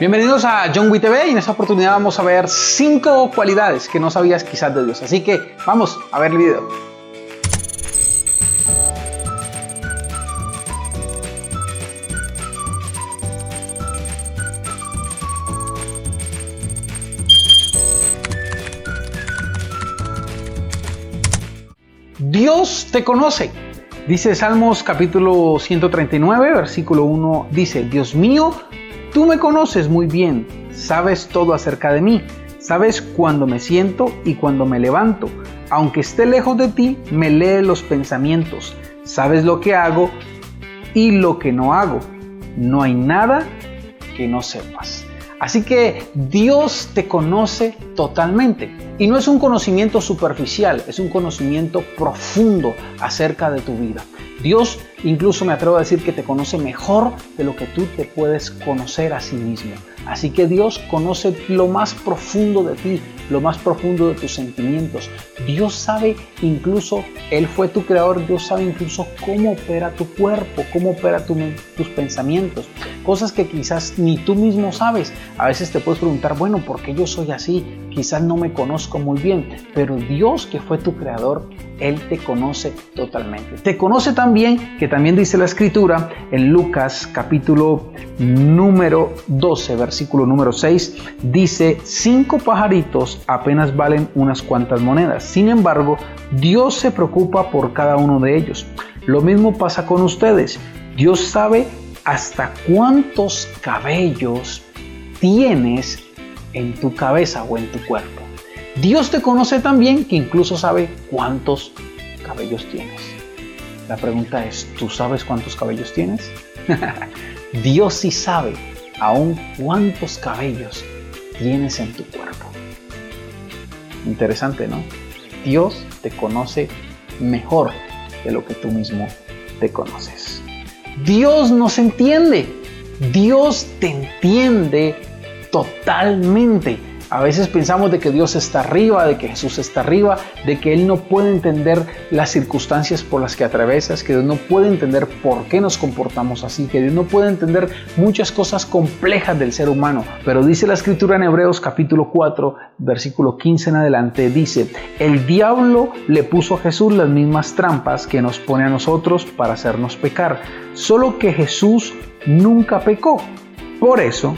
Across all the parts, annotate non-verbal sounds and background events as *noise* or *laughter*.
Bienvenidos a John Wee TV y en esta oportunidad vamos a ver 5 cualidades que no sabías quizás de Dios. Así que vamos a ver el video. Dios te conoce. Dice Salmos capítulo 139, versículo 1, dice, Dios mío, tú me conoces muy bien, sabes todo acerca de mí, sabes cuando me siento y cuando me levanto. Aunque esté lejos de ti, me lee los pensamientos, sabes lo que hago y lo que no hago. No hay nada que no sepas. Así que Dios te conoce totalmente. Y no es un conocimiento superficial, es un conocimiento profundo acerca de tu vida. Dios incluso me atrevo a decir que te conoce mejor de lo que tú te puedes conocer a sí mismo. Así que Dios conoce lo más profundo de ti, lo más profundo de tus sentimientos. Dios sabe incluso, Él fue tu creador, Dios sabe incluso cómo opera tu cuerpo, cómo opera tus pensamientos. Cosas que quizás ni tú mismo sabes. A veces te puedes preguntar, bueno, ¿por qué yo soy así? Quizás no me conozco muy bien, pero Dios que fue tu creador, Él te conoce totalmente. Te conoce también, que también dice la escritura en Lucas capítulo número 12, versículo número 6, dice, cinco pajaritos apenas valen unas cuantas monedas. Sin embargo, Dios se preocupa por cada uno de ellos. Lo mismo pasa con ustedes. Dios sabe hasta cuántos cabellos tienes en tu cabeza o en tu cuerpo. Dios te conoce también que incluso sabe cuántos cabellos tienes. La pregunta es, ¿tú sabes cuántos cabellos tienes? *laughs* Dios sí sabe aún cuántos cabellos tienes en tu cuerpo. Interesante, ¿no? Dios te conoce mejor de lo que tú mismo te conoces. Dios nos entiende. Dios te entiende totalmente. A veces pensamos de que Dios está arriba, de que Jesús está arriba, de que Él no puede entender las circunstancias por las que atravesas, que Dios no puede entender por qué nos comportamos así, que Dios no puede entender muchas cosas complejas del ser humano. Pero dice la escritura en Hebreos capítulo 4, versículo 15 en adelante, dice, el diablo le puso a Jesús las mismas trampas que nos pone a nosotros para hacernos pecar, solo que Jesús nunca pecó. Por eso,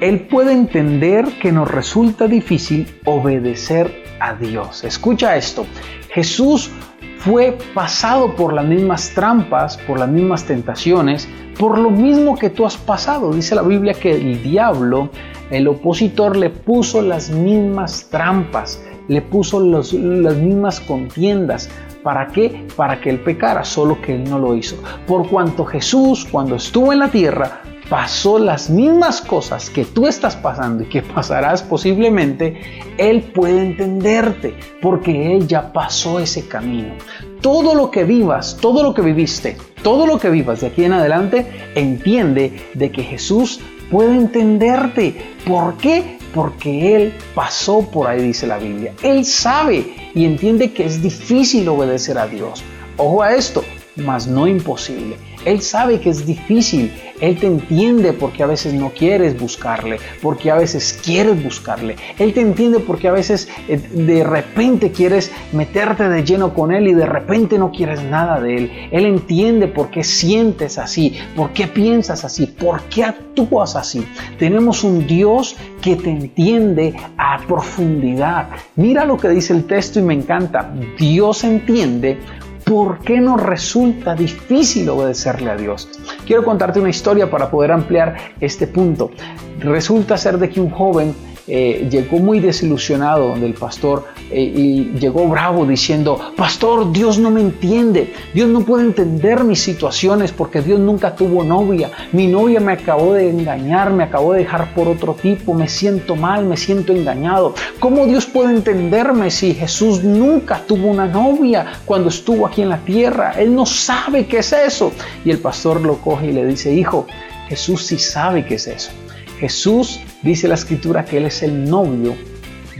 él puede entender que nos resulta difícil obedecer a Dios. Escucha esto, Jesús fue pasado por las mismas trampas, por las mismas tentaciones, por lo mismo que tú has pasado. Dice la Biblia que el diablo, el opositor, le puso las mismas trampas, le puso las mismas contiendas. ¿Para qué? Para que él pecara, solo que él no lo hizo. Por cuanto Jesús, cuando estuvo en la tierra, pasó las mismas cosas que tú estás pasando y que pasarás posiblemente, Él puede entenderte porque Él ya pasó ese camino. Todo lo que vivas, todo lo que viviste, todo lo que vivas de aquí en adelante, entiende de que Jesús puede entenderte. ¿Por qué? Porque Él pasó por ahí, dice la Biblia. Él sabe y entiende que es difícil obedecer a Dios. Ojo a esto, mas no imposible. Él sabe que es difícil, Él te entiende porque a veces no quieres buscarle, porque a veces quieres buscarle. Él te entiende porque a veces eh, de repente quieres meterte de lleno con Él y de repente no quieres nada de Él. Él entiende por qué sientes así, por qué piensas así, por qué actúas así. Tenemos un Dios que te entiende a profundidad. Mira lo que dice el texto y me encanta. Dios entiende ¿Por qué nos resulta difícil obedecerle a Dios? Quiero contarte una historia para poder ampliar este punto. Resulta ser de que un joven eh, llegó muy desilusionado del pastor eh, y llegó bravo diciendo, pastor, Dios no me entiende, Dios no puede entender mis situaciones porque Dios nunca tuvo novia, mi novia me acabó de engañar, me acabó de dejar por otro tipo, me siento mal, me siento engañado. ¿Cómo Dios puede entenderme si Jesús nunca tuvo una novia cuando estuvo aquí en la tierra? Él no sabe qué es eso. Y el pastor lo coge y le dice, hijo, Jesús sí sabe qué es eso. Jesús dice la escritura que Él es el novio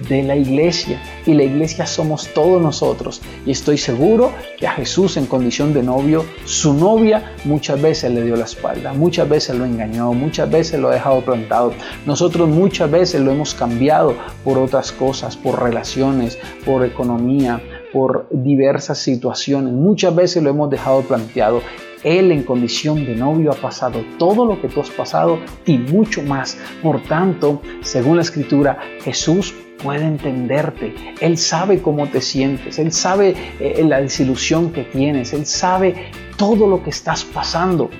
de la iglesia. Y la iglesia somos todos nosotros. Y estoy seguro que a Jesús en condición de novio, su novia muchas veces le dio la espalda, muchas veces lo engañó, muchas veces lo ha dejado plantado. Nosotros muchas veces lo hemos cambiado por otras cosas, por relaciones, por economía, por diversas situaciones. Muchas veces lo hemos dejado planteado. Él en condición de novio ha pasado todo lo que tú has pasado y mucho más. Por tanto, según la escritura, Jesús puede entenderte. Él sabe cómo te sientes. Él sabe eh, la desilusión que tienes. Él sabe todo lo que estás pasando.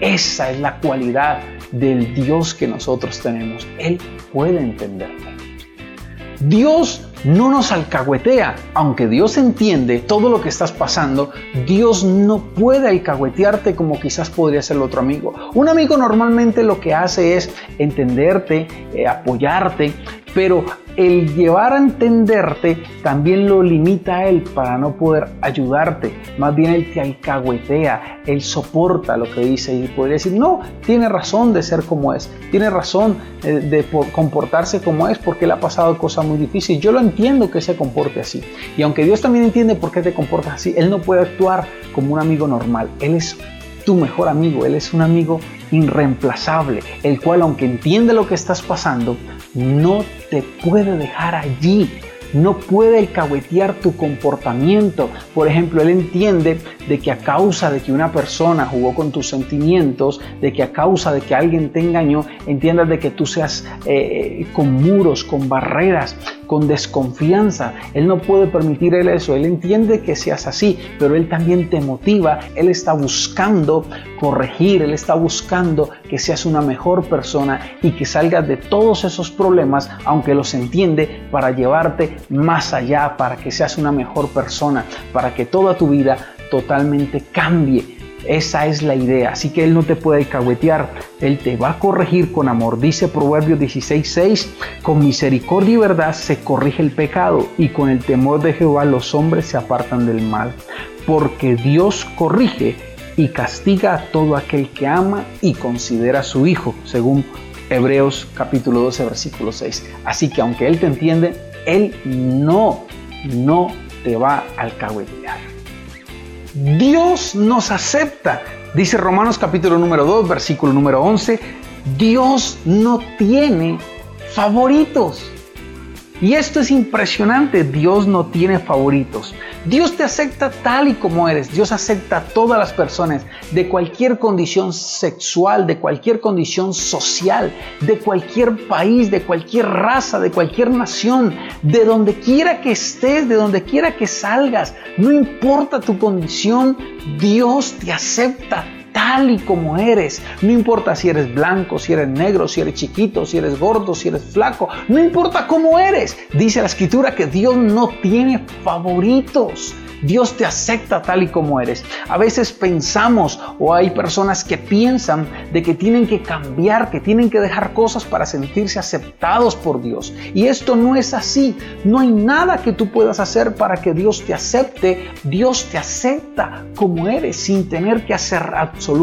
Esa es la cualidad del Dios que nosotros tenemos. Él puede entenderte. Dios no nos alcahuetea. Aunque Dios entiende todo lo que estás pasando, Dios no puede alcahuetearte como quizás podría ser el otro amigo. Un amigo normalmente lo que hace es entenderte, eh, apoyarte, pero el llevar a entenderte también lo limita a él para no poder ayudarte. Más bien él te alcahuetea, él soporta lo que dice y podría decir, no, tiene razón de ser como es, tiene razón eh, de comportarse como es porque le ha pasado cosas muy difíciles. Yo lo entiendo que se comporte así. Y aunque Dios también entiende por qué te comportas así, él no puede actuar como un amigo normal. Él es tu mejor amigo, él es un amigo irreemplazable, el cual aunque entiende lo que estás pasando, no te puede dejar allí no puede alcahuetear tu comportamiento. Por ejemplo, él entiende de que a causa de que una persona jugó con tus sentimientos, de que a causa de que alguien te engañó, entiendas de que tú seas eh, con muros, con barreras, con desconfianza. Él no puede permitir eso. Él entiende que seas así, pero él también te motiva. Él está buscando corregir, él está buscando que seas una mejor persona y que salgas de todos esos problemas, aunque los entiende, para llevarte más allá, para que seas una mejor persona, para que toda tu vida totalmente cambie. Esa es la idea. Así que Él no te puede cahuetear. Él te va a corregir con amor. Dice Proverbios 16:6, con misericordia y verdad se corrige el pecado y con el temor de Jehová los hombres se apartan del mal. Porque Dios corrige y castiga a todo aquel que ama y considera a su hijo, según Hebreos capítulo 12, versículo 6. Así que aunque Él te entiende, Él no, no te va a alcahuetear. Dios nos acepta. Dice Romanos capítulo número 2, versículo número 11. Dios no tiene favoritos. Y esto es impresionante, Dios no tiene favoritos. Dios te acepta tal y como eres. Dios acepta a todas las personas de cualquier condición sexual, de cualquier condición social, de cualquier país, de cualquier raza, de cualquier nación, de donde quiera que estés, de donde quiera que salgas. No importa tu condición, Dios te acepta tal y como eres. No importa si eres blanco, si eres negro, si eres chiquito, si eres gordo, si eres flaco. No importa cómo eres. Dice la escritura que Dios no tiene favoritos. Dios te acepta tal y como eres. A veces pensamos o hay personas que piensan de que tienen que cambiar, que tienen que dejar cosas para sentirse aceptados por Dios. Y esto no es así. No hay nada que tú puedas hacer para que Dios te acepte. Dios te acepta como eres sin tener que hacer absolutamente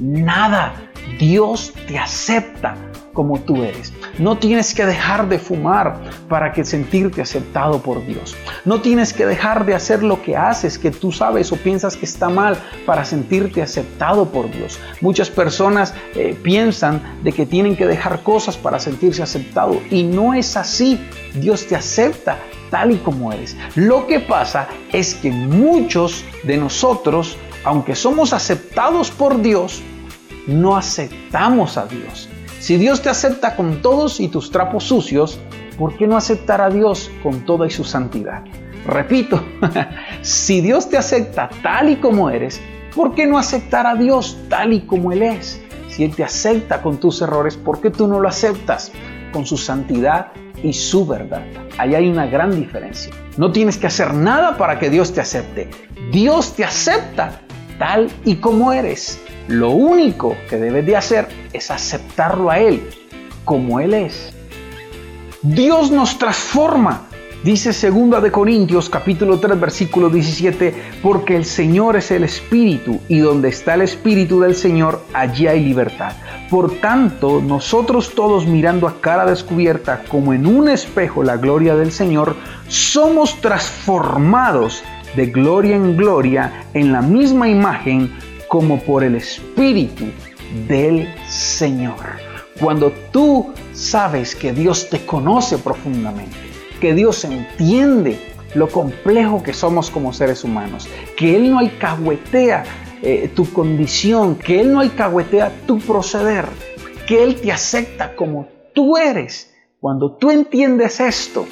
nada. Dios te acepta como tú eres. No tienes que dejar de fumar para que sentirte aceptado por Dios. No tienes que dejar de hacer lo que haces, que tú sabes o piensas que está mal para sentirte aceptado por Dios. Muchas personas eh, piensan de que tienen que dejar cosas para sentirse aceptado y no es así. Dios te acepta tal y como eres. Lo que pasa es que muchos de nosotros, aunque somos aceptados por Dios, no aceptamos a Dios. Si Dios te acepta con todos y tus trapos sucios, ¿por qué no aceptar a Dios con toda y su santidad? Repito, *laughs* si Dios te acepta tal y como eres, ¿por qué no aceptar a Dios tal y como Él es? Si Él te acepta con tus errores, ¿por qué tú no lo aceptas con su santidad y su verdad? Ahí hay una gran diferencia. No tienes que hacer nada para que Dios te acepte. Dios te acepta tal y como eres. Lo único que debes de hacer es aceptarlo a Él como Él es. Dios nos transforma Dice segunda de Corintios capítulo 3 versículo 17, porque el Señor es el Espíritu y donde está el Espíritu del Señor, allí hay libertad. Por tanto, nosotros todos mirando a cara descubierta como en un espejo la gloria del Señor, somos transformados de gloria en gloria en la misma imagen como por el Espíritu del Señor. Cuando tú sabes que Dios te conoce profundamente, que Dios entiende lo complejo que somos como seres humanos, que Él no alcahuetea eh, tu condición, que Él no alcahuetea tu proceder, que Él te acepta como tú eres. Cuando tú entiendes esto,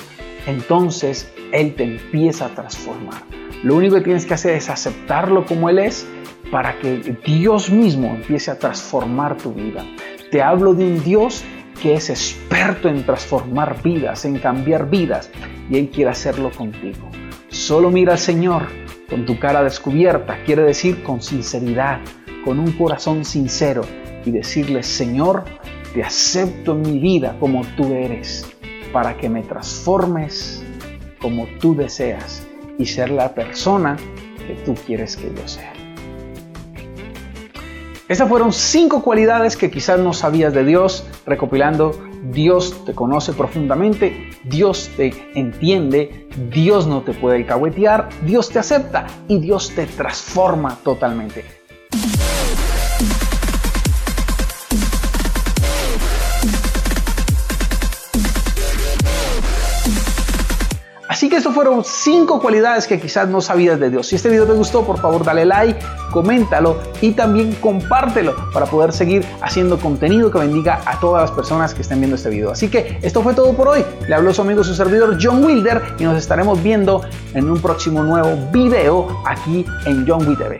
entonces Él te empieza a transformar. Lo único que tienes que hacer es aceptarlo como Él es para que Dios mismo empiece a transformar tu vida. Te hablo de un Dios que es experto en transformar vidas, en cambiar vidas, y Él quiere hacerlo contigo. Solo mira al Señor con tu cara descubierta, quiere decir con sinceridad, con un corazón sincero, y decirle, Señor, te acepto en mi vida como tú eres, para que me transformes como tú deseas y ser la persona que tú quieres que yo sea. Esas fueron cinco cualidades que quizás no sabías de Dios, recopilando, Dios te conoce profundamente, Dios te entiende, Dios no te puede alcahuetear, Dios te acepta y Dios te transforma totalmente. Así que eso fueron cinco cualidades que quizás no sabías de Dios. Si este video te gustó, por favor dale like, coméntalo y también compártelo para poder seguir haciendo contenido que bendiga a todas las personas que estén viendo este video. Así que esto fue todo por hoy. Le habló su amigo, su servidor John Wilder y nos estaremos viendo en un próximo nuevo video aquí en John Wilder.